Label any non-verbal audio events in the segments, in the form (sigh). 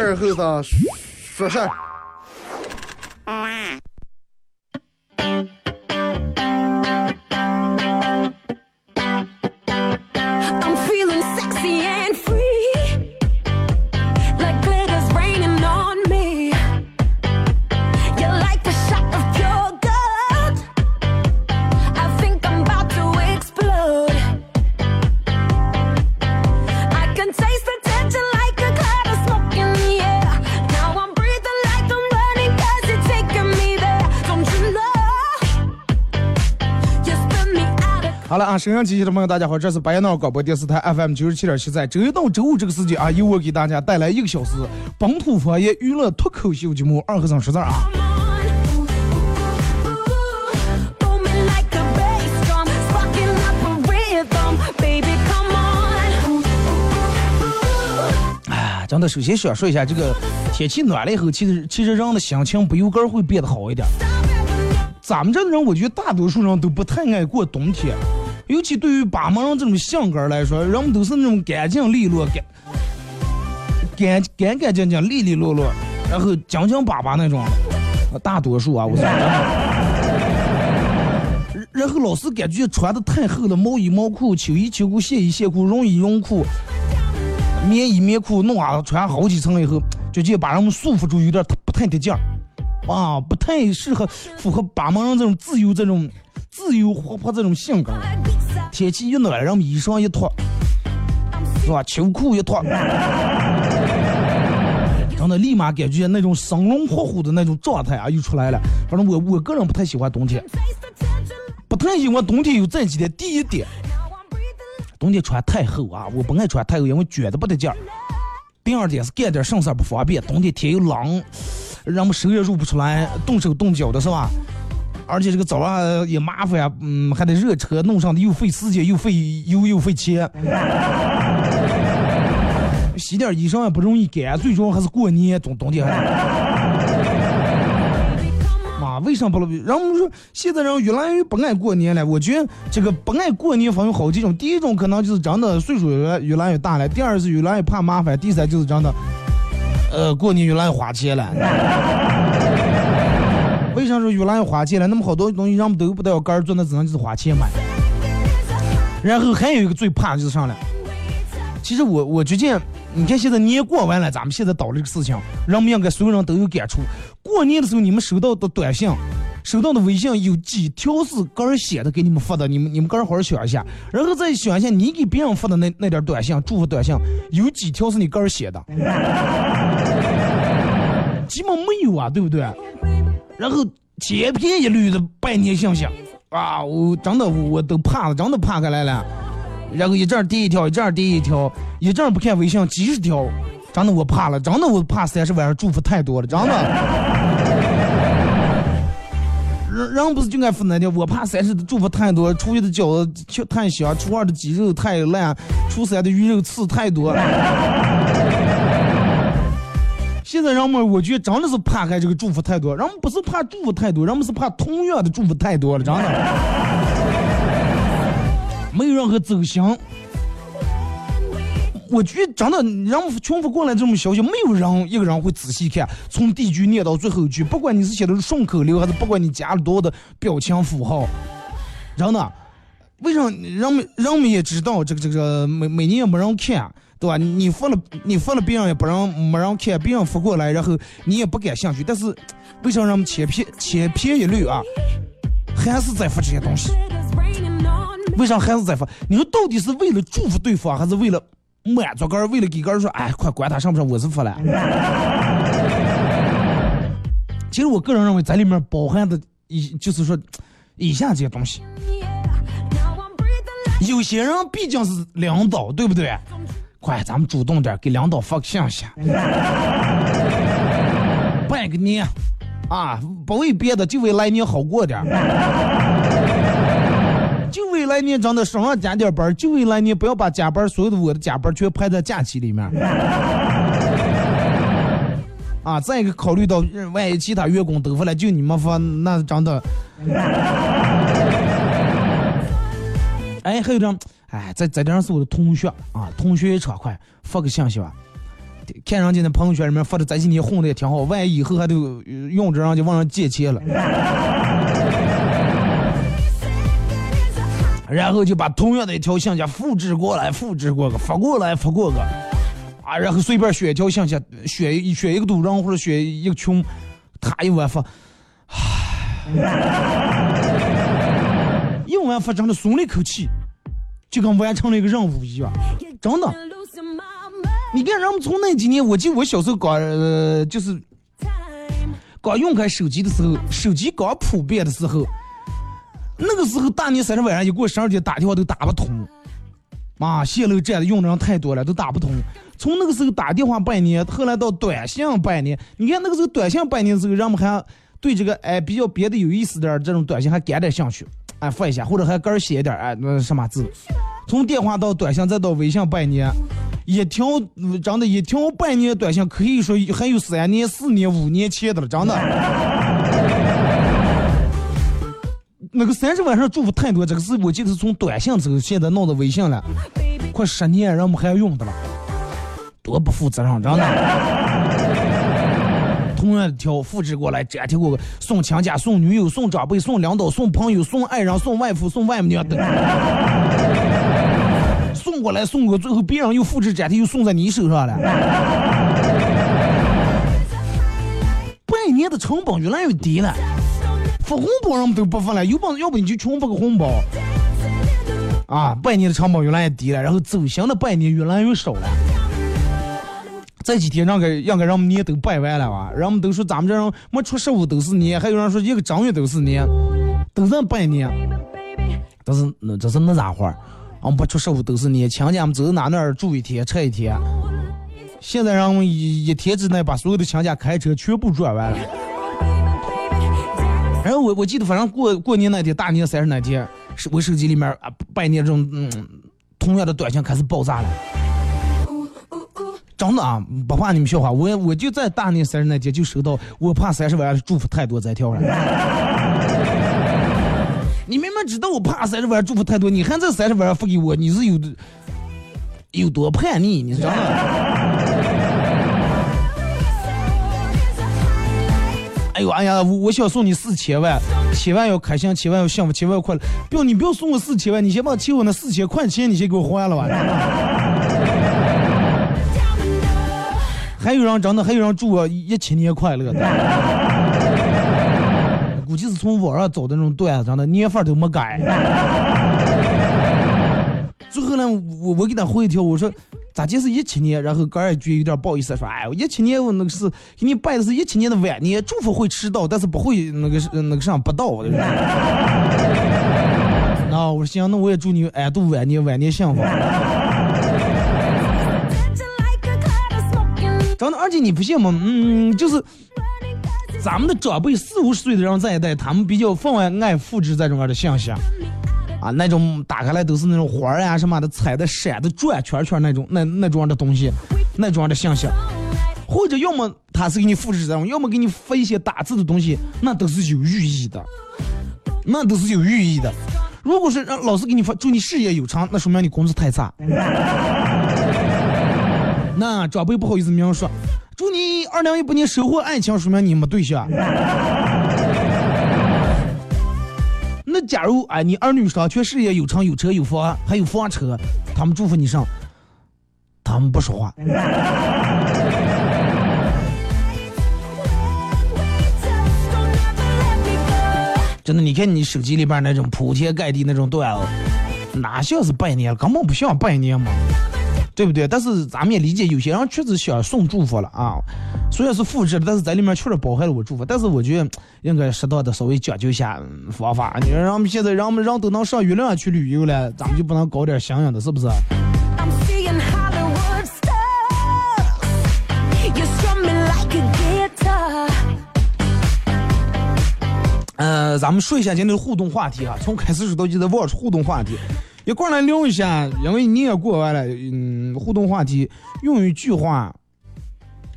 儿后生说事儿。啊，沈阳机器的朋友，大家好，这是白彦淖广播电视台 FM 九十七点七，在周一到周五这个时间啊，由我给大家带来一个小时本土方言娱乐脱口秀节目《二和尚说字》啊。哎，真的，首先想说一下，这个天气暖了以后，其实其实人的心情不由个会变得好一点。咱们这的人，我觉得大多数人都不太爱过冬天。尤其对于巴门人这种性格来说，人们都是那种干净利落、干干干干净净、利利落落，然后讲讲巴巴那种。大多数啊，我说。然后老是感觉穿的太厚了，毛衣毛裤、秋衣秋裤、线衣线裤、绒衣绒裤、棉衣棉裤，弄啊穿好几层以后，就觉把人们束缚住，有点不太得劲儿，啊，不太适合符合巴门人这种自由这种。自由活泼这种性格，天气一暖，人衣裳一脱，是吧？秋裤一脱，真的立马感觉那种生龙活虎的那种状态啊，又出来了。反正我我个人不太喜欢冬天，不太喜欢冬天有这几点。第一点，冬天穿太厚啊，我不爱穿太厚，因为觉得不得劲儿。第二点是干点什事不方便，冬天天又冷，人们手也入不出来，动手动脚的是吧？而且这个早上也麻烦呀，嗯，还得热车弄上的，又费时间，又费油，又费钱。(laughs) 洗点衣裳也不容易干，最终还是过年，冬冬天还。(laughs) 妈，为什么不了？然后我们说，现在人越来越不爱过年了。我觉得这个不爱过年分有好几种，第一种可能就是真的岁数越越来越大了，第二是越来越怕麻烦，第三就是真的，呃，过年越来越花钱了。(laughs) 为啥说越来越花钱了？那么好多东西人们都不带要个儿做，那只能就是花钱买。然后还有一个最怕就是啥了？其实我我觉得，你看现在年过完了，咱们现在倒这个事情，人们应该所有人都有感触。过年的时候你们收到的短信、收到的微信有几条是个人写的给你们发的？你们你们个人好好想一下，然后再想一下你给别人发的那那点短信、祝福短信有几条是你个人写的？(laughs) 基本没有啊，对不对？然后千篇一律的拜年信息啊，我真的我都怕了，真的怕开来了。然后一阵第一条，一阵第一条，一阵不看微信几十条，真的我怕了，真的我怕三十晚上祝福太多了，真的。人不是就爱发那条，我怕三十的祝福太多，初一的饺子吃太香，初二的鸡肉太烂，初三的鱼肉刺太多。现在人们，我觉得真的是怕开这个祝福太多，人们不是怕祝福太多，人们是怕同样的祝福太多了，真的，没有任何走心。我觉得真的，人们群发过来这种消息，没有人一个人会仔细看，从第一句念到最后一句，不管你是写的是顺口溜，还是不管你加了多的表情符号，真的，为啥人们人们也知道这个这个每每年也没人看。对吧？你发了，你发了，别人也不让没人看，别人发过来，然后你也不感兴趣。但是，为啥让我们千篇千篇一律啊？还是在发这些东西？为啥还是在发？你说到底是为了祝福对方，还是为了满足个儿？为了给个儿说，哎，快管他上不上，我是服了。其实我个人认为，在里面包含的，以就是说，以下这些东西。有些人毕竟是领导，对不对？快，咱们主动点，给领导发个信息，拜个年，啊，不为别的，就为来年好过点，就为来年真的少上加点班，就为来年不要把加班所有的我的加班全排在假期里面，(laughs) 啊，再一个考虑到万一其他员工都发了，就你们发，那真的，(laughs) 哎，还有张。哎，在在这上是我的同学啊，同学也畅快，发个信息吧。看人家那朋友圈里面发的这几年混的也挺好，万一以后还得用着人家往上借钱了，然后就把同样的一条信息复制过来，复制过个，发过来，发过个，啊，然后随便选一条信息，选选一个赌人或者选一个群，他一完发，一完发真的松了一口气，就跟完成了一个任务一样，真的。你看，人们从那几年，我记得我小时候刚呃，就是刚用开手机的时候，手机刚普遍的时候，那个时候大年三十晚上一过十二点打电话都打不通，啊，线路站的用的人太多了，都打不通。从那个时候打电话拜年，后来到短信拜年，你看那个时候短信拜年的时候，人们还对这个哎比较别的有意思点这种短信还感点兴趣，哎发一下，或者还个儿写一点哎那什么字。从电话到短信再到微信拜年。一条真的，一条拜年短信可以说还有三年、四年、五年前的了，真的。那个三十晚上祝福太多，这个是我记得是从短信走，现在弄到微信了，快十年，人们还要用的了，多不负责任，真的。(laughs) 同样的条复制过来，粘贴过送亲家、送女友、送长辈、送领导、送朋友、送爱人、送外父、送外母的。(laughs) 送过来送过，最后别人又复制粘贴又送在你手上了。(laughs) 拜年的成本越来越低了，发红包人们都不发了，有本事要不你就穷发个红包。啊，拜年的成本越来越低了，然后走心的拜年越来越少了。这几天让给让给人们年都拜完了吧，人们都说咱们这人没出十五都是年，还有人说一个正月都是年，都在拜年。但是那这是那咋话？俺们不出十五都是年，亲家们走哪那儿住一天吃一天。现在让我们一一天之内把所有的亲家开车全部转完了。然后我我记得，反正过过年那天，大年三十那天，我手机里面啊拜年这种嗯同样的短信开始爆炸了。真的啊，不怕你们笑话，我我就在大年三十那天就收到我怕三十万的祝福太多这条了。你明明知道我怕三十万祝福太多，你还这三十万发给我，你是有有多叛逆？你知道吗？哎呀，我我想送你四千万，千万要开心，千万要幸福，千万要快乐。不要你不要送我四千万，你先把欠我那四千块钱你先给我还了吧。还有人真的，还有人祝我一千年快乐。估计是从网上找的那种段子，真的年份都没改。最后呢，我我给他回一条，我说咋就是一七年？然后哥儿就有点不好意思说，哎，我一七年我那个是给你拜的是一七年的晚年，祝福会迟到，但是不会那个那个啥不到。那我说行，那我也祝你安度晚年，晚年幸福。真的，而且你不信吗？嗯，就是。咱们的长辈四五十岁的人这一代，他们比较分外爱复制这种样的信息，啊，那种打开来都是那种花儿呀什么的，彩的、闪的、转圈圈那种那那种的东西，那种的信息，或者要么他是给你复制这种，要么给你发一些打字的东西，那都是有寓意的，那都是有寓意的。如果是让老师给你发祝你事业有成，那说明你工资太差。(laughs) 那长辈不好意思明说。祝你二零一八年收获爱情，说明你没对象。假如哎，你儿女双全，事业有成，有车有房，还有房车，他们祝福你上，他们不说话。真的，你看你手机里边那种铺天盖地那种段子，哪像是拜年，根本不像拜年嘛。对不对？但是咱们也理解，有些人确实想送祝福了啊。虽然是复制的，但是在里面确实包含了我祝福。但是我觉得应该适当的稍微讲究一下方法。你说人们现在让我们人都能上月亮去旅游了，咱们就不能搞点像样的，是不是？呃，咱们说一下今天的互动话题啊，从开始说到现在，忘了互动话题。一过来聊一下，因为你也过完了，嗯，互动话题用一句话，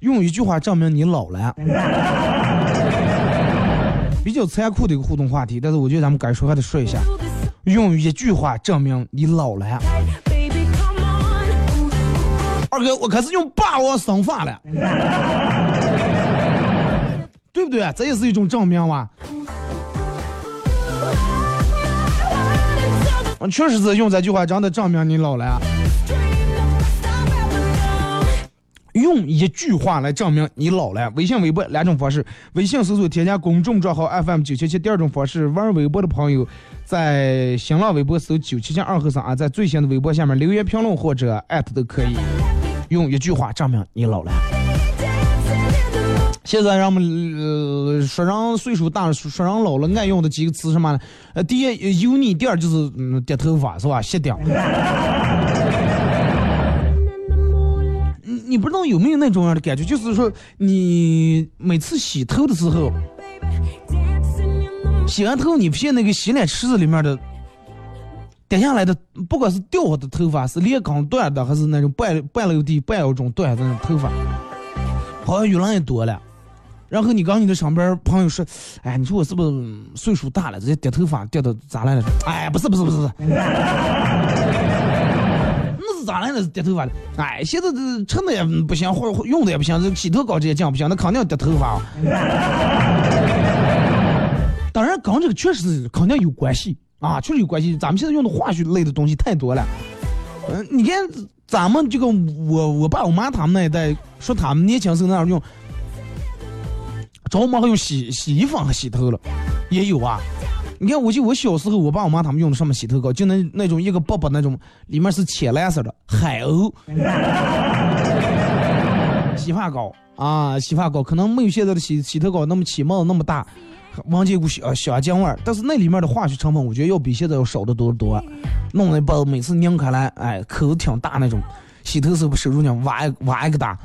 用一句话证明你老了，比较残酷的一个互动话题，但是我觉得咱们该说还得说一下，用一句话证明你老了。二哥我开始用霸王生发了，对不对？这也是一种证明吧。确实是用这句话，真的证明你老了。用一句话来证明你老了。微信、微博两种方式：微信搜索添加公众账号 FM 九七七；第二种方式，玩微博的朋友在新浪微博搜九七七二和三啊，在最新的微博下面留言评论或者艾特都可以。用一句话证明你老了。现在让我们呃说人岁数大，说人老了爱用的几个词什么呢？呃，第一油腻，第二就是嗯掉头发是吧？卸掉。你不知道有没有那种样的感觉，就是说你每次洗头的时候，洗完头你发现那个洗脸池子里面的掉下来的，不管是掉下的头发，是连根断的，还是那种半半落地、半有种断的那种头发，好像越来越多了。然后你刚你的上边朋友说，哎，你说我是不是岁数大了，这些掉头发掉的咋来了？哎，不是不是不是。(laughs) 那是咋了？那是掉头发的。哎，现在这吃的也不行，或者用的也不行，这洗头膏这些酱不行，那肯定要掉头发。(laughs) 当然，跟这个确实肯定有关系啊，确实有关系。咱们现在用的化学类的东西太多了。嗯，你看咱们这个我我爸我妈他们那一代，说他们年轻时候那样用，着忙还用洗洗衣粉和洗头了，也有啊。你看，我记我小时候，我爸我妈他们用的什么洗头膏，就那那种一个包包那种，里面是浅蓝色的海鸥 (laughs) 洗发膏啊，洗发膏可能没有现在的洗洗头膏那么起帽那么大，闻见股小小姜味儿，但是那里面的化学成分，我觉得要比现在要少得多多。弄那包每次拧开来，哎，口子挺大那种，洗头时候手中间挖挖一个大，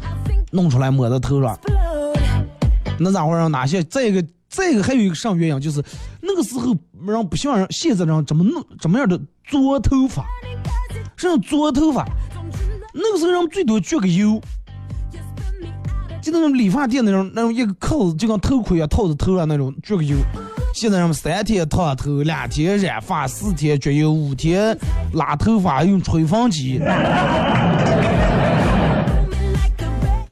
弄出来抹在头上，那咋回事？哪些再一个？再一个还有一个上原因，就是那个时候人不像人现在人怎么弄怎么样的做头发，是做头发，那个时候人最多焗个油，就那种理发店那种那种一个扣子就跟头盔啊套在头上那种焗个油。现在人们三天烫头，两天染发，四天焗油，五天拉头发用吹风机。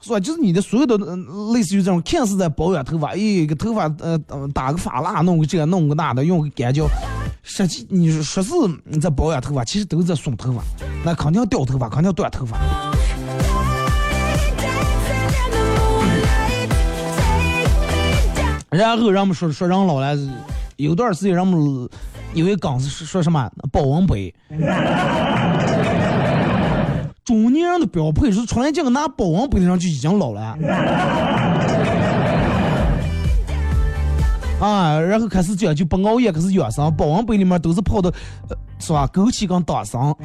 是吧？就是你的所有的，嗯，类似于这种看似在保养头发，一个头发，呃，打个发蜡，弄个这，弄个那的，用个干胶，实际你说是你在保养头发，其实都在损头发，那肯定掉头发，肯定要断头发。然后人们说说人老了，有段时间人们有一梗是说什么保温杯。中年人的标配是出来这个拿保温杯的人就已经老了，(laughs) 啊，然后开始讲就不熬夜，开始养生，保温杯里面都是泡的，是吧？枸杞跟党参，(laughs)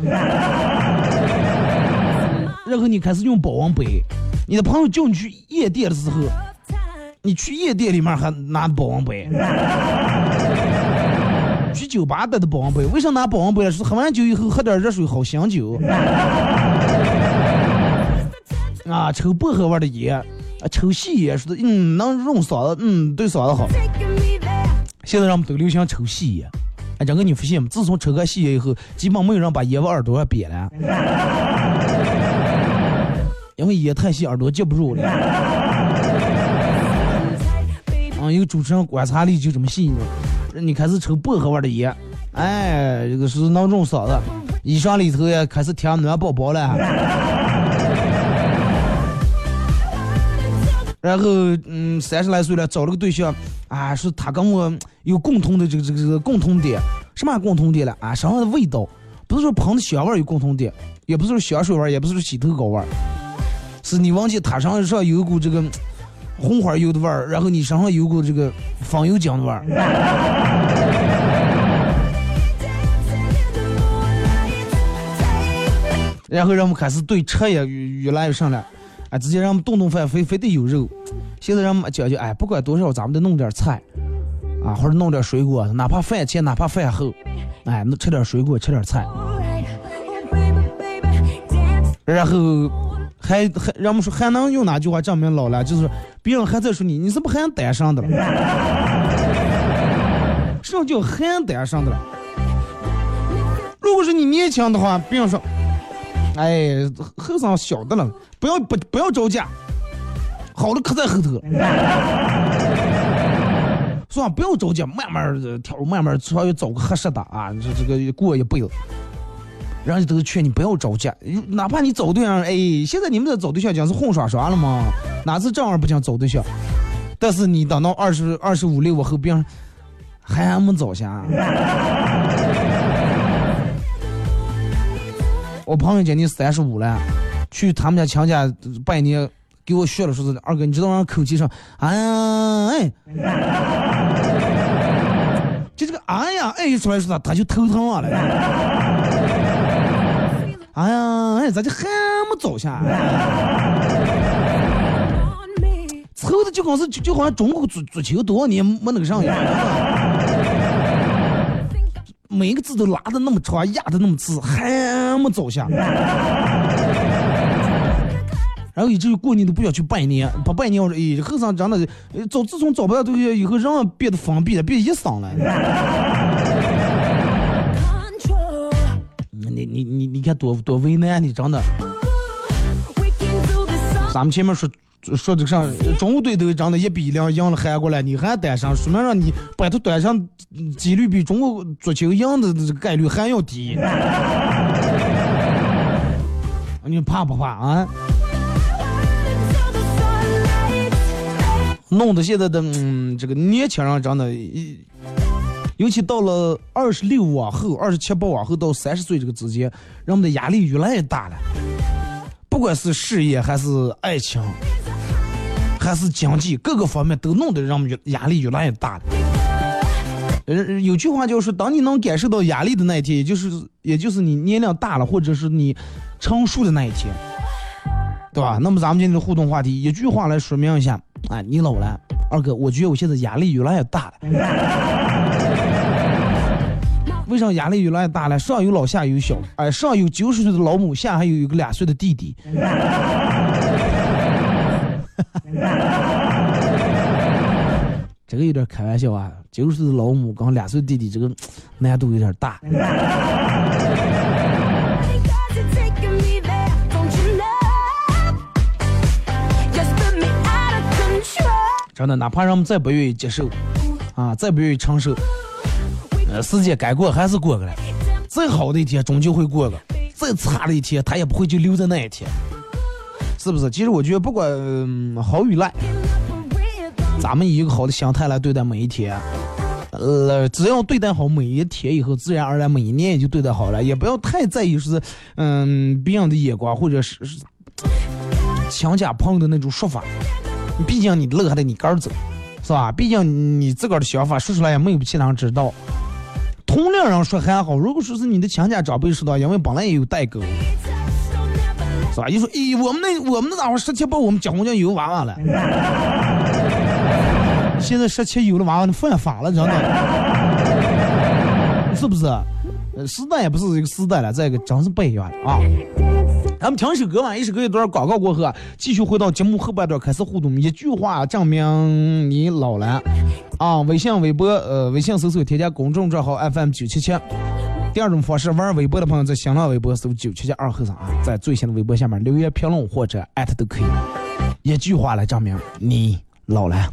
然后你开始用保温杯，你的朋友叫你去夜店的时候，你去夜店里面还拿保温杯。(laughs) 去酒吧带的保温杯，为啥拿保温杯了？是喝完酒以后喝点热水好醒酒。啊，抽薄荷味的烟，啊，抽细烟，说的嗯能润嗓子，嗯对嗓子好。现在人们都流行抽细烟，啊，这个你发现吗？自从抽个细烟以后，基本没有人把烟往耳朵上憋了，因为烟太细，耳朵接不住了。啊，一个主持人观察力就这么细腻。你开始抽薄荷味的烟，哎，这个是能润嗓子，衣裳里头也开始贴暖宝宝了。(laughs) 然后，嗯，三十来岁了，找了个对象，啊，说他跟我有共同的这个这个这个共同点，什么共同点了？啊，身上的味道，不是说喷的香味有共同点，也不是说香水味，也不是说洗头膏味，是你忘记他身上有一股这个。红花油的味儿，然后你身上有股这个风油精的味儿，(laughs) 然后让我们开始对车也越来越上了，哎，直接让我们动动饭非非得有肉。现在让我们讲究，哎，不管多少，咱们得弄点菜，啊，或者弄点水果，哪怕饭前，哪怕饭后，哎，能吃点水果，吃点菜，然后。还还，人们说还能用哪句话证明老了？就是别人还在说你，你是不还单身的了？什么叫还单身的了？如果是你年轻的话，别人说哎，后生小的了，不要不不要着急，好的可在后头。(laughs) 算了，不要着急，慢慢挑，慢慢稍微找个合适的啊，这这个过一辈子。人家都是劝你不要着急，哪怕你找对象，哎，现在你们这找对象讲是混耍耍了吗？哪是正儿八经找对象？但是你等到二十二十五六后边，还还没找下。(laughs) 我朋友今年三十五了，去他们家强家拜年，给我学了说是二哥，你知道吗口气上，哎呀哎，就这个哎呀哎一出来说他他就头疼了。哎呀哎，咋就还没找下？凑的就好像是就好像中国足足球多少年没那个上一样，每个字都拉的那么长，压的那么直，还没走下。然后以至于过年都不想去拜年，不拜年我说，哎，后生真的，找自从找不到东西以后，人变得封闭了，变一嗓了。你你你你看多多为难你，真的。咱们前面说。说这个上中国队都长得一比零赢了韩国了，你还单身，说明让你摆脱单上几率比中国足球赢的这个概率还要低。(laughs) 你怕不怕啊？弄得现在的嗯，这个年轻人真的，尤其到了二十六往后、二十七八往后到三十岁这个之间，人们的压力越来越大了，不管是事业还是爱情。还是经济各个方面都弄得人们压力越来越大。呃，有句话就是，当你能感受到压力的那一天，也就是也就是你年龄大了，或者是你成熟的那一天，对吧？那么咱们今天的互动话题，一句话来说明一下，啊，你老了，二哥，我觉得我现在压力越来越大了。(laughs) 为啥压力越来越大了？上有老下有小，哎，上有九十岁的老母，下还有一个两岁的弟弟。(laughs) 这个有点开玩笑啊！九十岁的老母跟两岁弟弟，这个难度有点大。真的，哪怕人们再不愿意接受，啊，再不愿意承受，呃，时间该过还是过个了。再好的一天终究会过个，再差的一天他也不会就留在那一天。是不是？其实我觉得不管好与赖，咱们以一个好的心态来对待每一天，呃，只要对待好每一天以后，自然而然每一年也就对待好了。也不要太在意是嗯别人的眼光或者是强加朋友的那种说法。毕竟你路还得你个儿走，是吧？毕竟你自个儿的想法说出来也没有其他人知道。同龄人说还好，如果说是你的亲家长辈说的，因为本来也有代沟。是吧？一说，咦，我们那我们那家伙十七八，我们结婚就有娃娃了。(laughs) 现在十七有了娃娃，你犯法了，真的，是不是？时代也不是一个时代了，再一个真是不一样了啊！咱们听首歌吧，一首歌一段广告过后，继续回到节目后半段开始互动。一句话证明你老了啊！微信、微博，呃，微信搜索添加公众账号 FM 九七七。第二种方式，玩微博的朋友在新浪微博搜九七七二后生啊，在最新的微博下面留言评论或者艾特都可以，一句话来证明你老了。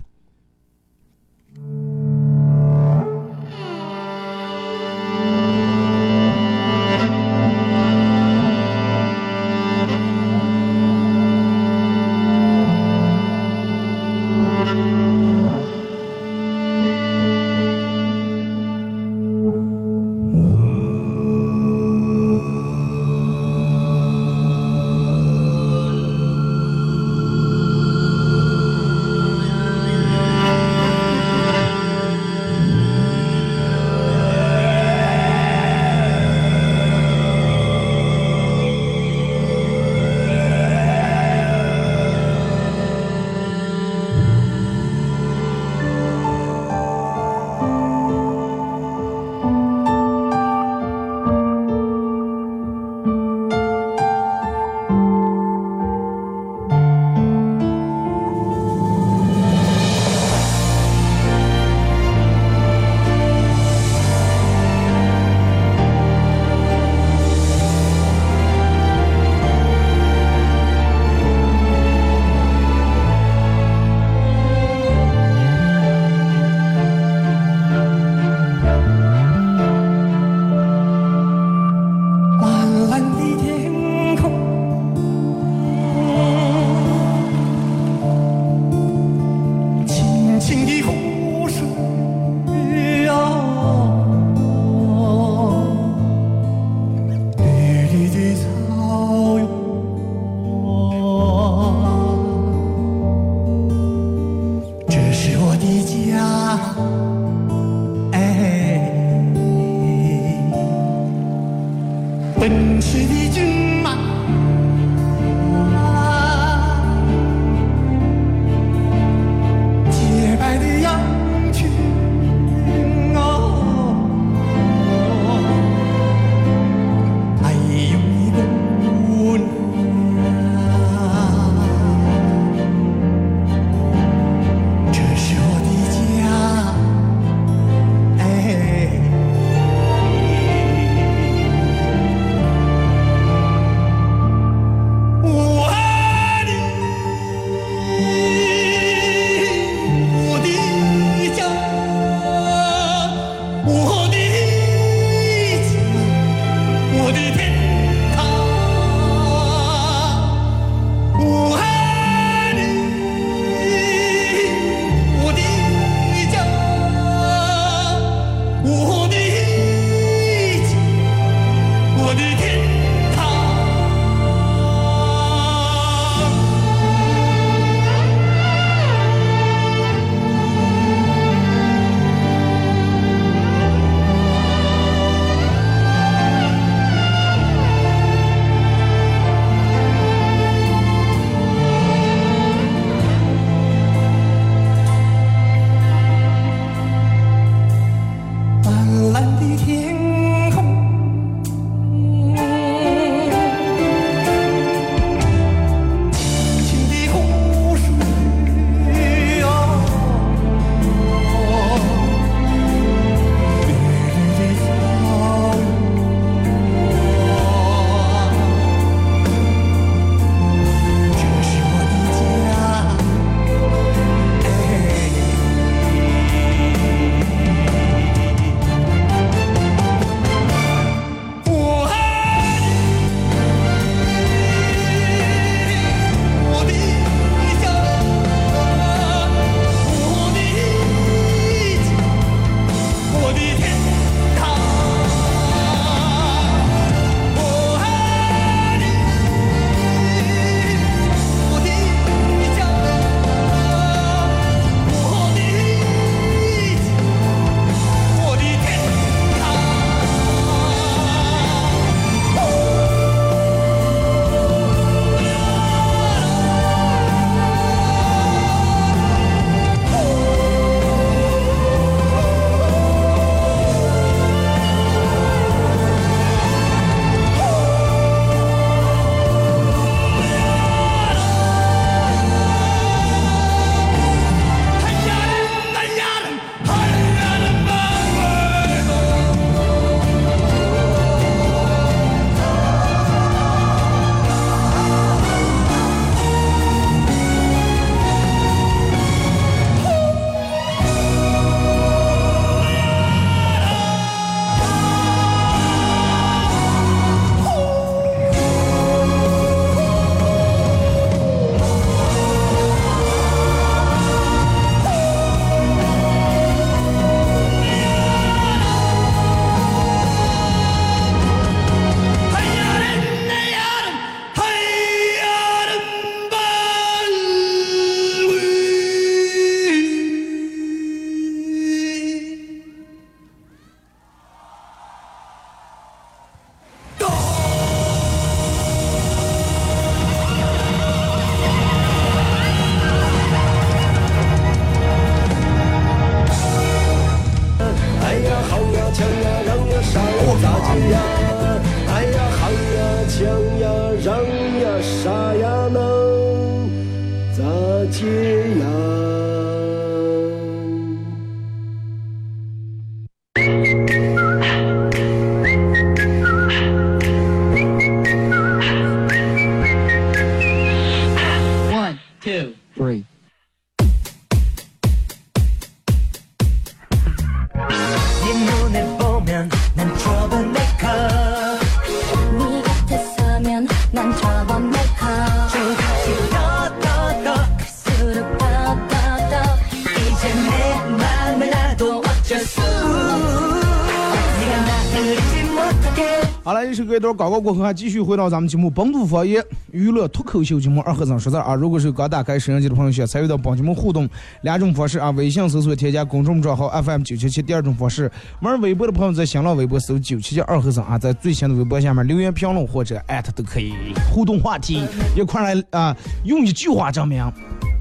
广告过后，还继续回到咱们节目《本土方言娱乐脱口秀》节目二和尚说事啊。如果是刚打开摄像机的朋友，想参与到帮节目互动，两种方式啊：微信搜索添加公众账号 FM 九七七；第二种方式，玩微博的朋友在新浪微博搜九七七二和尚啊，在最新的微博下面留言评论或者艾特都可以互动话题，一块来啊，用一句话证明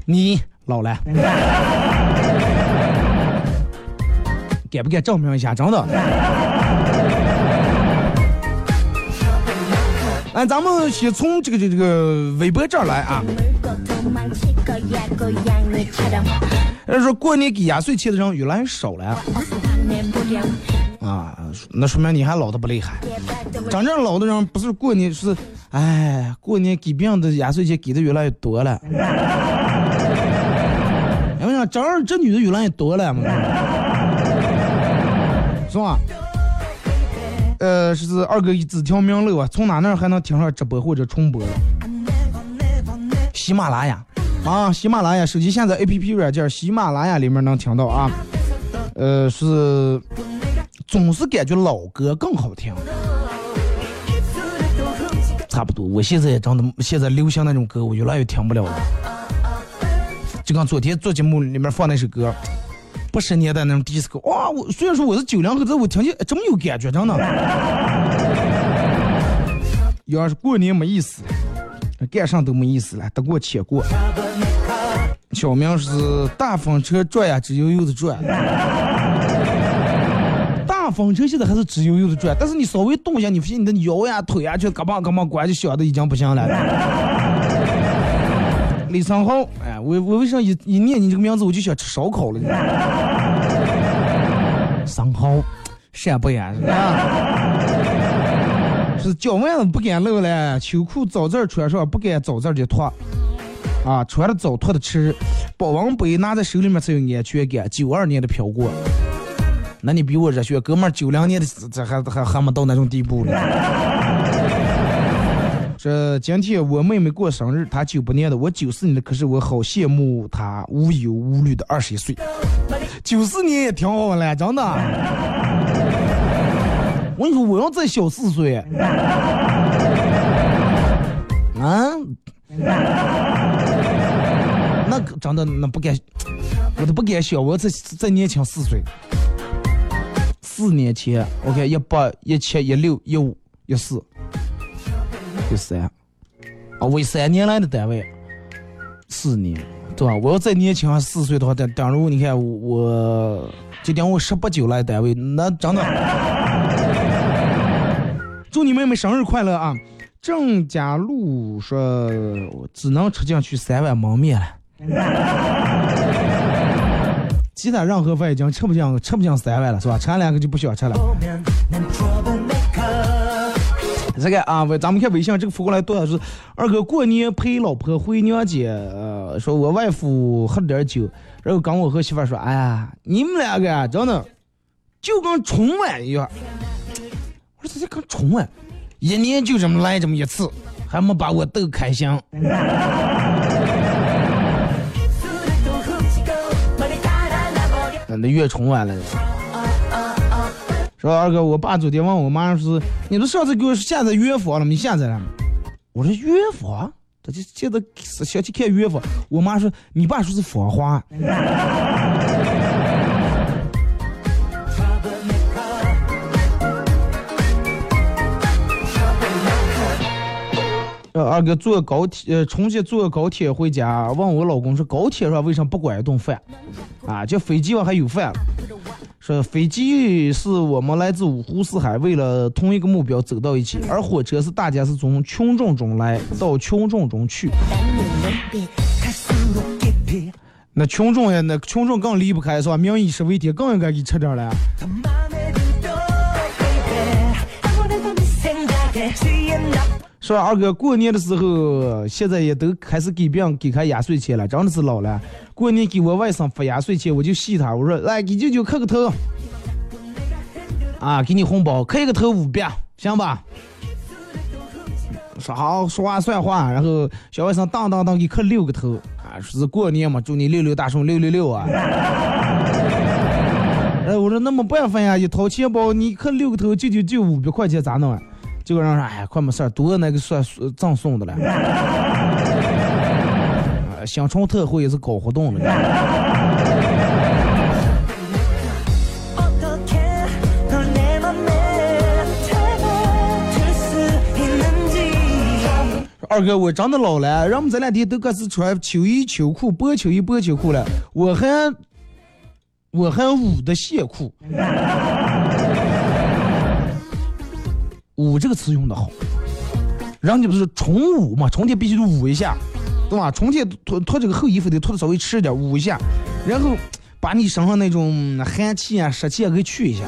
你老了，(laughs) 敢不敢证明一下？真的。来，咱们先从这个这个这个微博这儿来啊。人说过年给压岁钱的人越来越少了。啊，那说明你还老的不厉害。真正老的人不是过年是，哎，过年给别人的压岁钱给的越来越多了。因为啥？这儿这女的越来越多了，是吧？呃，是二哥一字条明了啊，从哪那还能听上直播或者重播了？喜马拉雅啊，喜马拉雅手机下载 APP 软件，喜马拉雅里面能听到啊。呃，是总是感觉老歌更好听，差不多。我现在也真的，现在流行那种歌，我越来越听不了了。就跟昨天做节目里面放那首歌。八十年代那种迪斯科，哇！我虽然说我是九零后，但我听见这么有感觉，真的。(laughs) 要是过年没意思，干啥都没意思了，得过且过。小明是大风车转呀，直悠悠的转。大风车现在还是直悠悠的转，但是你稍微动一下，你发现你的腰呀、腿呀，就嘎巴嘎巴拐，就响的已经不行了。(laughs) 李三豪，我我为啥一一念你这个名字我就想吃烧烤了？(laughs) 三豪，陕北啊，(laughs) 是脚腕子不敢露了，秋裤早字穿上不敢早字的脱，啊，穿的早脱的迟，保温杯拿在手里面才有安全感。九二年的飘过，那你比我热血，哥们儿九两年的这还还还没到那种地步呢。这今天我妹妹过生日，她九八年的，我九四年的，可是我好羡慕她无忧无虑的二十一岁。九四年也挺好了，真的。(laughs) 我跟你说，我要再小四岁，(laughs) 啊，(laughs) 那真的那不敢，我都不敢想，我要再再年轻四岁。四年前我看一八一七一六一五一四。第三，啊，为三年来的单位，四年，对吧？我要再年轻四岁的话，等等如你看我，就等我十八九来单位，那真的。(laughs) 祝你妹妹生日快乐啊！郑家路说，只能吃进去三碗焖面了，其他任何饭已经吃不进，吃不进三碗了，是吧？吃两个就不需要吃了。这个啊，咱们看微信这个发过来多少是二哥过年陪老婆回娘家，呃，说我外父喝了点酒，然后跟我和媳妇说，哎呀，你们两个真的就跟春晚一样。我说这就跟春晚，一年就这么来这么一次，还没把我逗开心。(laughs) 那越春晚了。二哥，我爸昨天问我妈说：“你不上次给我下载乐房了吗？你下载了吗？”我说：“乐房？他就现在想去看乐房。”我妈说：“你爸说是仿话。”二哥坐高铁，呃，重新坐高铁回家，问我老公说：“高铁上为什么不管一顿饭？啊，这飞机上还有饭？”说飞机是我们来自五湖四海，为了同一个目标走到一起，而火车是大家是从群众中来到群众中去。那群众呀，那群众更离不开是吧？民以食为天，更应该给吃点了。说二哥过年的时候，现在也都开始给别人给开压岁钱了，真的是老了。过年给我外甥发压岁钱，我就戏他，我说来给舅舅磕个头，啊，给你红包，磕一个头五百，行吧？说好，说话算话，然后小外甥当当当给磕六个头，啊，说是过年嘛，祝你六六大顺，六六六啊。哎，我说那没办法呀，一掏钱包，你磕六个头，舅舅就五百块钱咋弄啊？这个人说，哎，快没事儿，多那个算赠送的了。想，(laughs) 新春特惠也是搞活动的。二哥，我长得老了，人我们这两天都开始穿秋衣秋裤，播秋衣播秋裤了。我还，我还捂的线裤。捂这个词用的好，然后你不是重捂嘛，重叠必须得捂一下，对吧？重叠脱脱这个厚衣服得脱的稍微迟一点，捂一下，然后把你身上那种寒气啊、湿气啊给去一下，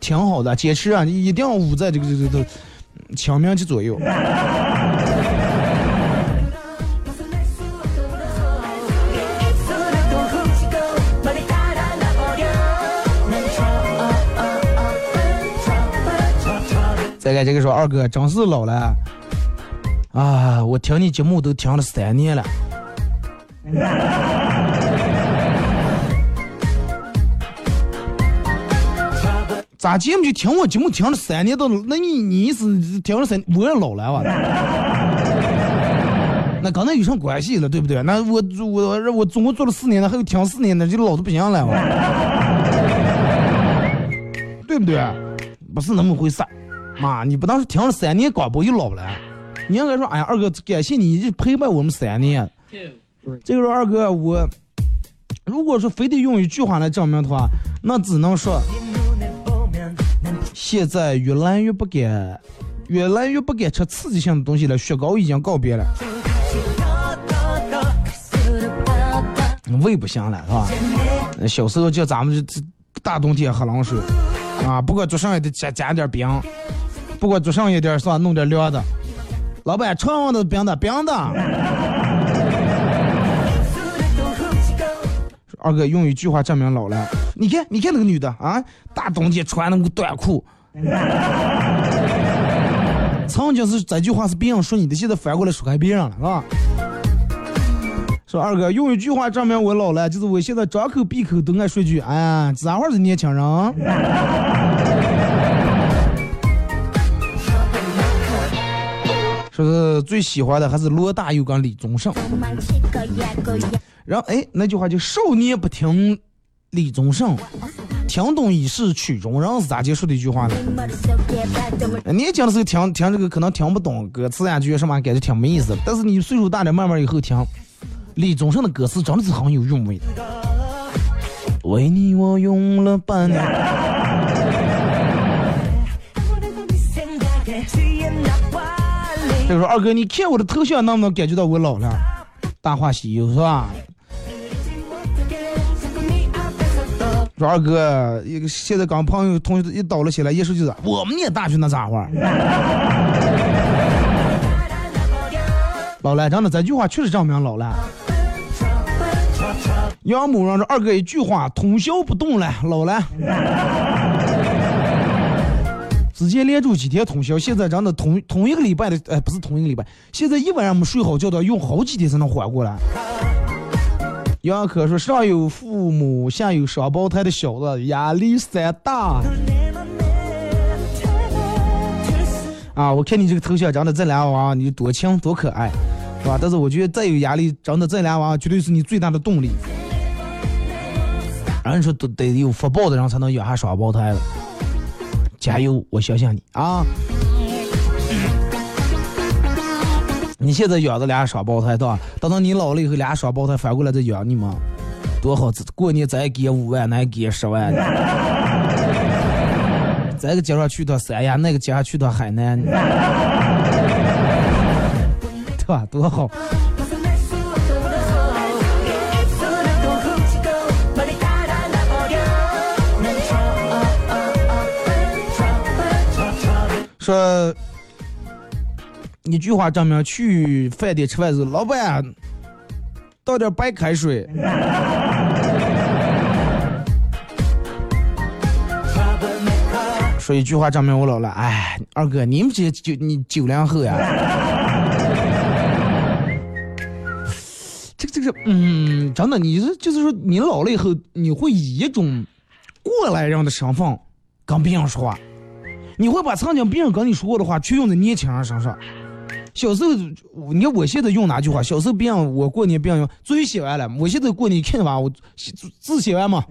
挺好的。坚持啊，你一定要捂在这个这个这个清明节左右。再看这个说二哥真是老了啊！我听你节目都听了三年了。(laughs) 咋节目就听我节目听了三年都，那你你是听了三，我也老了哇。(laughs) 那跟那有什么关系了，对不对？那我我我总共做了四年了，还有听四年的，就老的不行了哇，对不对？不是那么回事。妈，你不当时听了三年广播又老了，你应该说，哎呀，二哥，感谢你一直陪伴我们三年。这个时候，二哥，我如果说非得用一句话来证明的话，那只能说，现在越来越不敢，越来越不敢吃刺激性的东西了。雪糕已经告别了，胃不行了，是吧？小时候叫咱们这大冬天喝冷水，啊，不过桌上也得加加点冰。不管做上一点是吧，弄点凉的。老板，尝上的冰的冰的。二哥用一句话证明老了，你看，你看那个女的啊，大冬天穿那个短裤。曾经是这句话是别人说你的，现在反过来说给别人了，是吧？说二哥用一句话证明我老了，就是我现在张口闭口都爱说句，哎呀，这会儿是年轻人。说是最喜欢的还是罗大佑跟李宗盛。然后哎，那句话就少年不听李宗盛，听懂已是曲中人是咋结束的一句话呢？你轻讲的时候听听这个可能听不懂歌词呀，觉得什么感觉挺没意思。但是你岁数大了，慢慢以后听，李宗盛的歌词真的是很有韵味的。为你我用了半年。(laughs) 他说：“二哥，你看我的头像能不能感觉到我老了？”大话西游是吧？说二哥，一个现在刚朋友同学一倒了起来，一说就是我们念大学那咋话？(laughs) 老了，真的，这句话确实证明老了。杨某人说：“二哥，一句话，通宵不动了，老了。”直接连住几天通宵现在真的同同一个礼拜的哎不是同一个礼拜现在一晚上没睡好觉都要用好几天才能缓过来。杨可说上有父母下有双胞胎的小子压力山大。啊我看你这个头像长得这俩娃你多清多可爱是吧？但是我觉得再有压力长得这俩娃绝对是你最大的动力。然后你说都得有福报的人才能养下双胞胎了。加油！我相信你啊！你现在养着俩双胞胎，对吧？等到你老了以后，俩双胞胎反过来再养你们，多好！过年再给五万，那给十万的。这个接上去趟三亚，那个接下去趟海南，对吧？多好！说一句话证明去饭店吃饭的时候，老板倒点白开水。说一句话证明我老了，哎，二哥，你们这些九你九零后呀？这个这个，嗯，真的，你是就是说你老了以后，你会以一种过来人的身份跟别人说话。你会把曾经别人跟你说过的话去用在年轻人身上小时候你看我现在用哪句话小时候别让我过年别让用作业写完了我现在过年看着娃我字写完吗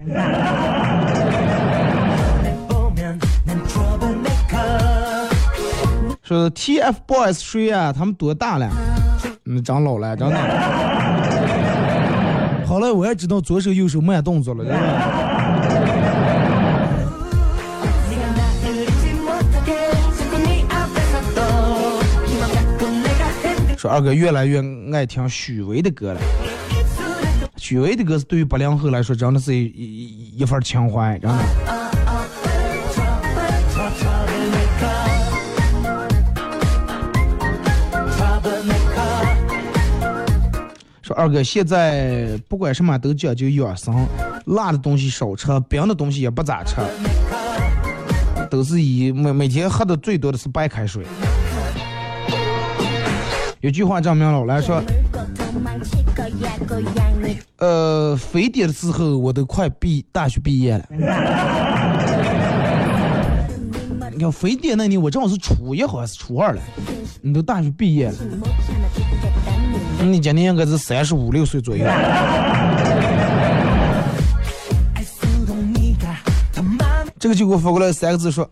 说 tfboys 谁啊他们多大了嗯长老了长老了。好了 (laughs) 我也知道左手右手慢动作了说二哥越来越爱听许巍的歌了。许巍的歌是对于八零后来说，真的是一一一份情怀，真的。说二哥现在不管什么都讲究养生，辣的东西少吃，冰的东西也不咋吃，都是以每每天喝的最多的是白开水。有句话证明了我来说呃非典的。时候我都快毕大学毕业了。你看非典那年我正好是初一好像是初二了？你都大学毕业了。你今年应该是三十五六岁左右。这个就给我发过来三个字说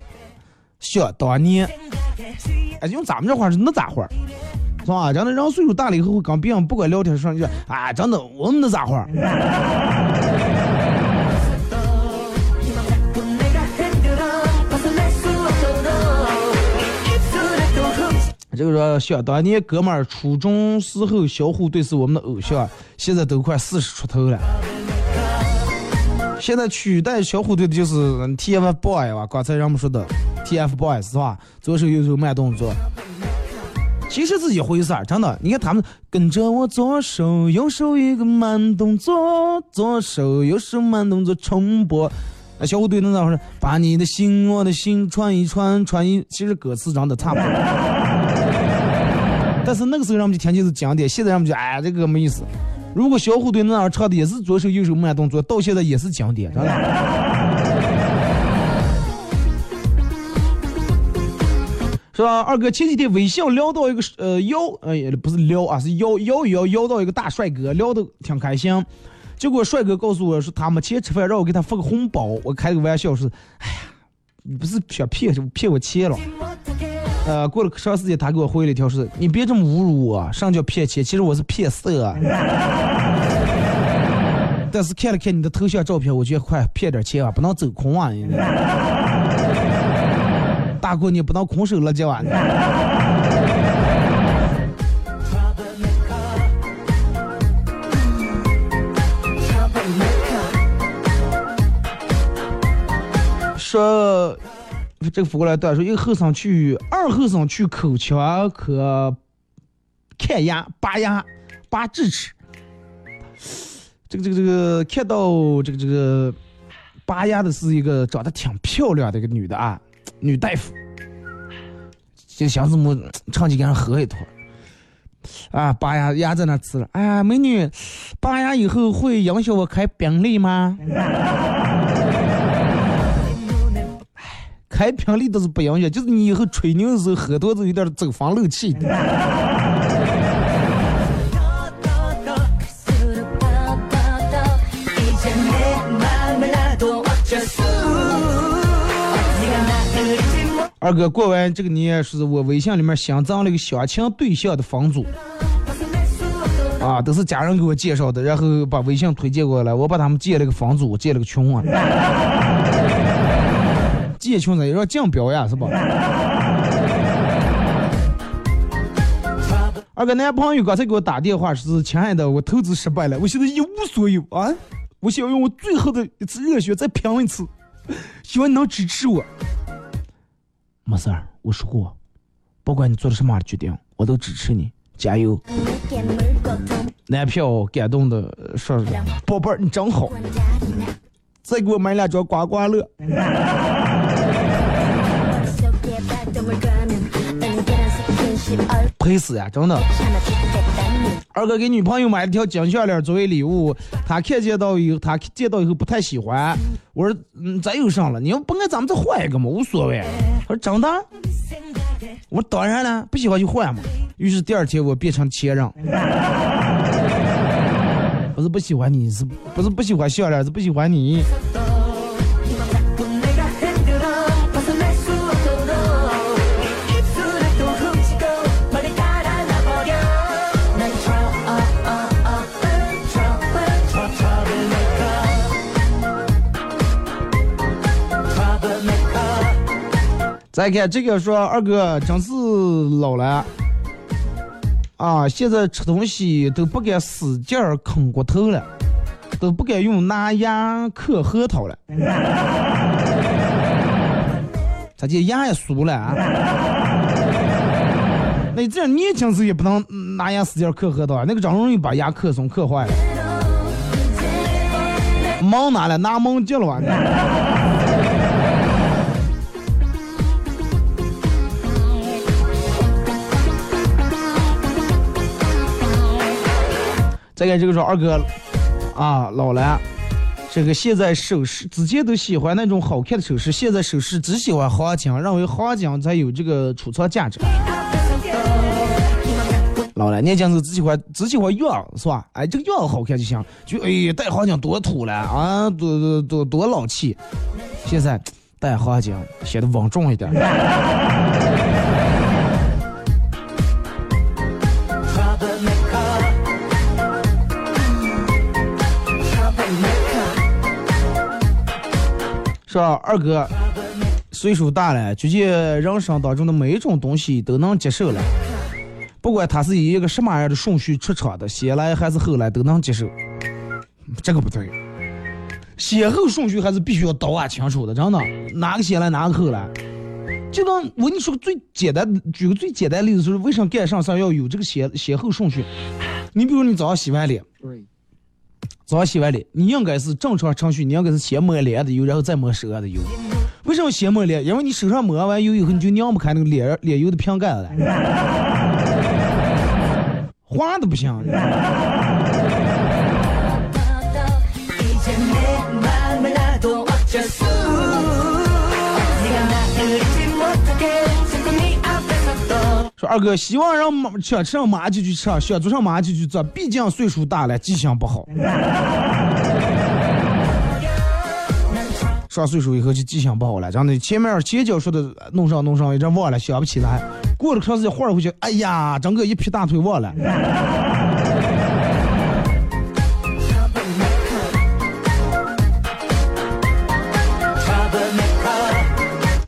想当年。哎用咱们这话是那咋话？是吧？讲的人岁数大了以后会跟别人不管聊天上去，啊，真的我们那咋话？这个说想当年哥们儿初中时候小虎队是我们的偶像，现在都快四十出头了。现在取代小虎队的就是 TFBOYS 吧？刚才人们说的 TFBOYS 是吧？左手右手慢动作。其实是一回事儿，真的。你看他们跟着我左手右手一个慢动作，左手右手慢动作重播。那小虎队那咋回事？把你的心，我的心串一串串一。其实歌词长得差不多。(laughs) 但是那个时候人们就听起是经典，现在人们就哎这个没意思。如果小虎队那儿唱的也是左手右手慢动作，到现在也是经典，真的。是吧？二哥前几天微信聊到一个呃邀，哎、呃、不是撩啊，是邀邀一邀邀到一个大帅哥，聊的挺开心。结果帅哥告诉我说他没钱吃饭，让我给他发个红包。我开个玩笑说，哎呀，你不是想骗骗我钱了？呃，过了长时间，他给我回了一条是，你别这么侮辱我，上叫骗钱，其实我是骗色。但是看了看你的头像照片，我觉得快骗点钱啊，不能走空啊！大过年不能空手了这玩意儿。说这个扶过来段说，一个后生去二后生去口腔科看牙拔牙拔智齿，这个这个这个看到这个这个拔牙的是一个长得挺漂亮的一个女的啊，女大夫，就想怎么长期跟人喝一坨。啊，拔牙牙在那吃了。哎呀，美女，拔牙以后会影响我开宾利吗？开宾利倒是不影响，就是你以后吹牛的时候喝多了有点走房漏气。二哥，过完这个年，是我微信里面新增了一个相亲对象的房主。啊，都是家人给我介绍的，然后把微信推荐过来，我把他们建了个房主，建了个群啊。(laughs) 建群呢，也让竞标呀，是吧？二哥，男朋友刚才给我打电话，说是亲爱的，我投资失败了，我现在一无所有啊。我想用我最后的一次热血，再拼一次，希望你能支持我。没事儿，我说过，不管你做了什么决定，我都支持你，加油。男票感动的说：“宝贝儿，你真好，再给我买两张刮刮乐。” (laughs) 赔死呀、真的。二哥给女朋友买了条金项链作为礼物，他看见到以后，他见到以后不太喜欢。我说，嗯，咋又上了？你要不爱咱们再换一个嘛，无所谓。他说真的？我说当然了，不喜欢就换嘛。于是第二天我变成前任。(laughs) 不是不喜欢你，是不是不喜欢项链，是不喜欢你。再看这个说二哥真是老了啊！现在吃东西都不敢使劲儿啃骨头了，都不敢用拿牙嗑核桃了。他这牙也酥了啊！那你这样年轻时候也不能拿牙使劲儿嗑核桃啊，那个真容易把牙嗑松嗑坏了。(laughs) 忙拿了，拿忙接了啊！再看这个说二哥啊老了，这个现在首饰之前都喜欢那种好看的首饰，现在首饰只喜欢黄金，认为黄金才有这个储藏价值。老了，年轻时只喜欢只喜欢样儿是吧？哎，这个样儿好看就行，就哎戴黄金多土了啊，多多多多老气。现在戴黄金显得稳重一点。二哥岁数大了，觉得人生当中的每一种东西都能接受了，不管他是以一个什么样的顺序出场的，先来还是后来，都能接受。这个不对，先后顺序还是必须要倒按清楚的，真的，哪个先来哪个后来。就当我跟你说个最简单，举个最简单的例子，就是为什么干啥事要有这个先先后顺序？你比如你早上洗完脸，早上洗完脸，你应该是正常程序，你应该是先抹脸的油，然后再抹手上的油。为什么先抹脸？因为你手上抹完油以后，你就拧不开那个脸脸油的瓶盖了，滑的不行。说二哥，希望让马想吃上马就去吃，想做上马就去做，毕竟岁数大了，记性不好。(laughs) 上岁数以后就记性不好了，真的。前面前脚说的弄上弄上，一阵忘了，想不起来。过了长时间，忽然回去，哎呀，整个一劈大腿忘了。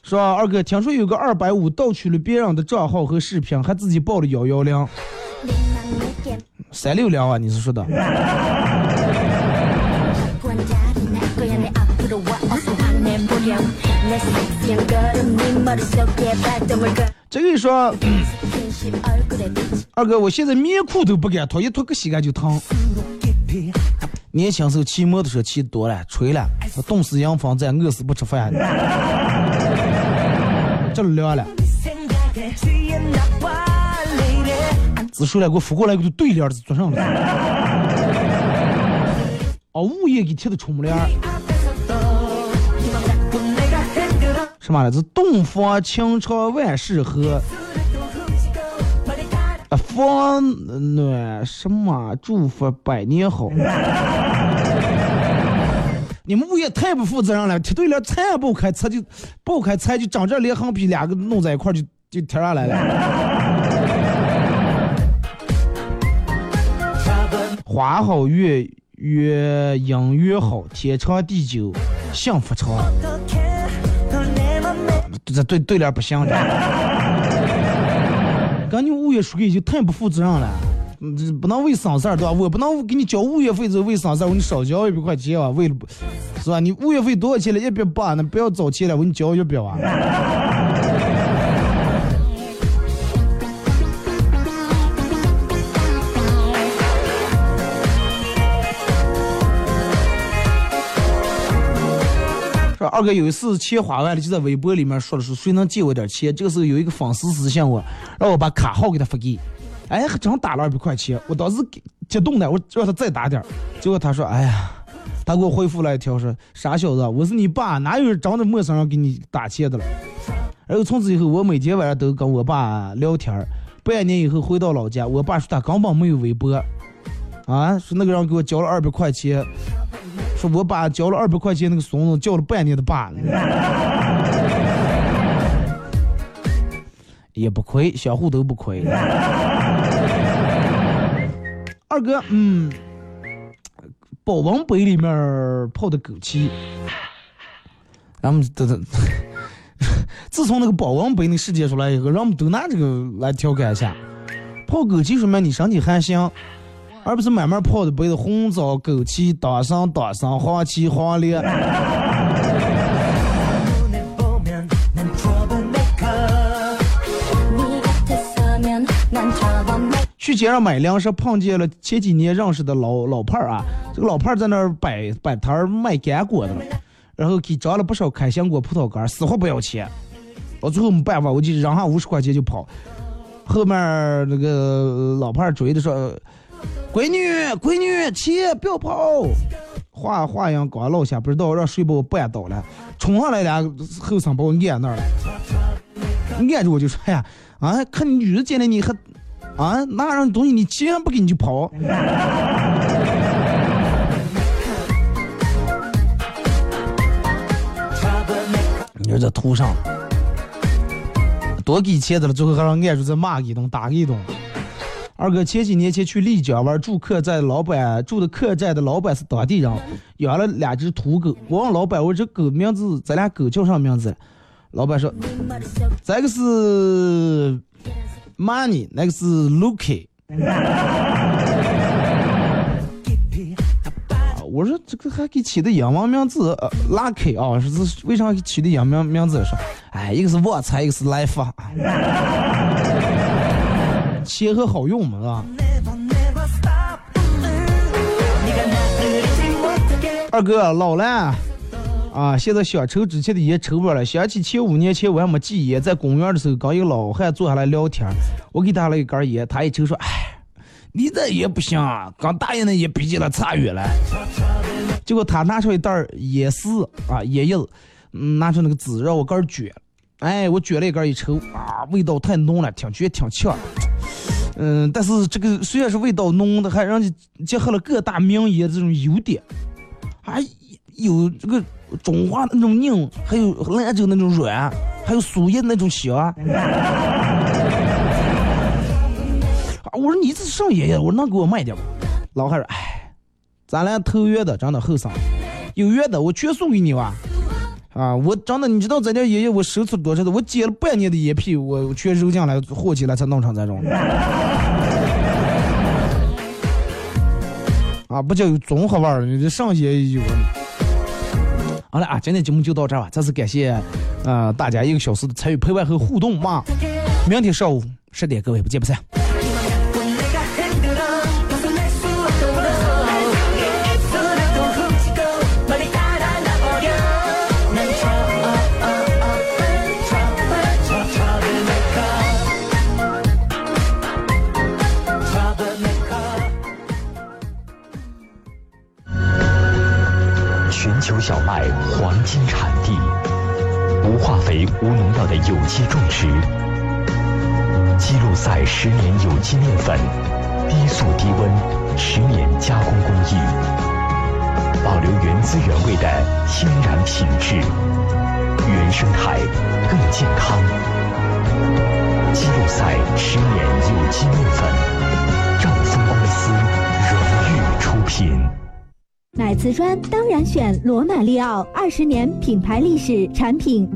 说二哥听说有个二百五盗取了别人的账号和视频还自己报了幺幺零。三六零啊你是说的？这个说二哥我现在棉裤都不敢脱一脱个膝盖就疼。年轻时候骑摩托车骑多了吹了冻死羊房子饿死不吃饭。这儿了。子出来给我扶过来，给我对联子做上了。啊，物业给贴的窗帘。什么来是？洞房清泉万事和。啊，房暖什么？祝福百年好。你们物业太不负责任了，贴对联拆不开，拆就，不开拆就长这脸横比两个弄在一块儿就就贴上来了。花好月月圆月好，天长地久，幸福长。这对对联不像了。(laughs) 哥，你物业这个就太不负责任了。不能为省事儿对吧？我不能给你交物业费，就为省事儿，我给你少交一百块钱啊，为了不，是吧？你物业费多少钱了？一百八，那不要找钱了，我给你交一百啊。说说二哥有一次钱花完了，就在微博里面说了说谁能借我点钱。这个时候有一个粉丝私信我，让我把卡号给他发给。哎，还真打了二百块钱，我当时给激动的，我让他再打点。结果他说，哎呀，他给我回复了一条说，傻小子，我是你爸，哪有长得陌生人给你打钱的了？然后从此以后，我每天晚上都跟我爸聊天。半年以后回到老家，我爸说他根本没有微博，啊，说那个人给我交了二百块钱，说我爸交了二百块钱，那个孙子叫了半年的爸，(laughs) 也不亏，相互都不亏。二哥，嗯，保温杯里面泡的枸杞，然后等等。(laughs) 自从那个保温杯那事件出来以后，人们都拿这个来调侃一下。泡枸杞说明你身体还行，而不是慢慢泡的杯子红枣、枸杞、党参、党参、黄芪、黄连。去街上买粮食，碰见了前几年认识的老老伴儿啊，这个老伴儿在那儿摆摆摊儿卖干果的，然后给张了不少开心果、葡萄干，死活不要钱。我最后没办法，我就扔下五十块钱就跑。后面那个老伴儿追的说：“闺女，闺女，钱不要跑！”话话音刚落下，不知道让谁把我绊倒了，冲上来俩后生把我按那儿了。按着我就说：“哎呀，啊，看你女人见了你还啊拿上东西，你钱不给你就跑。(laughs) ”你说这图上多给钱的了，最后还让按住再骂一顿，打一顿。二哥前几年前去丽江玩，住客栈老板住的客栈的老板是当地人，养了两只土狗。我问老板，我这狗名字，咱俩狗叫啥名字？老板说，这个是 money 那个是 lucky，我说这个还给起的英文名字呃 lucky 啊，说是为啥给起的英文名字说，哎，一个是 what，一个是 life，哎，切和好用嘛，是吧？二哥老了。啊，现在想抽之前的烟抽不了了。想起前五年前我还没戒烟，在公园的时候，跟一个老汉坐下来聊天，我给他了一根烟，他一抽说：“哎，你这烟不行啊，跟大爷那烟比起来差远了。”结果他拿出一袋烟丝啊，烟叶子，拿出那个纸让我根卷，哎，我卷了一根一抽啊，味道太浓了，挺绝挺呛。嗯，但是这个虽然是味道浓的，还让你结合了各大名烟这种优点，还有这个中华那种硬，还有兰州那种软，还有苏叶那种香。啊，我说你这是上爷爷？我说能给我卖点不？老汉说，哎，咱俩投缘的，真的后生，有缘的我全送给你吧。啊，我真的，你知道咱家爷爷我收出多少的？我剪了半年的眼皮，我全揉进来和起来才弄成这种。啊，不叫有综合味儿，你这上爷爷有。好了啊，今天节目就到这儿吧。再次感谢，呃，大家一个小时的参与陪伴和互动嘛。明天上午十点，各位不见不散。肥、无农药的有机种植，基路赛十年有机面粉，低速低温十年加工工艺，保留原汁原味的天然品质，原生态更健康。基路赛十年有机面粉，兆丰公司荣誉出品。买瓷砖当然选罗马利奥，二十年品牌历史，产品。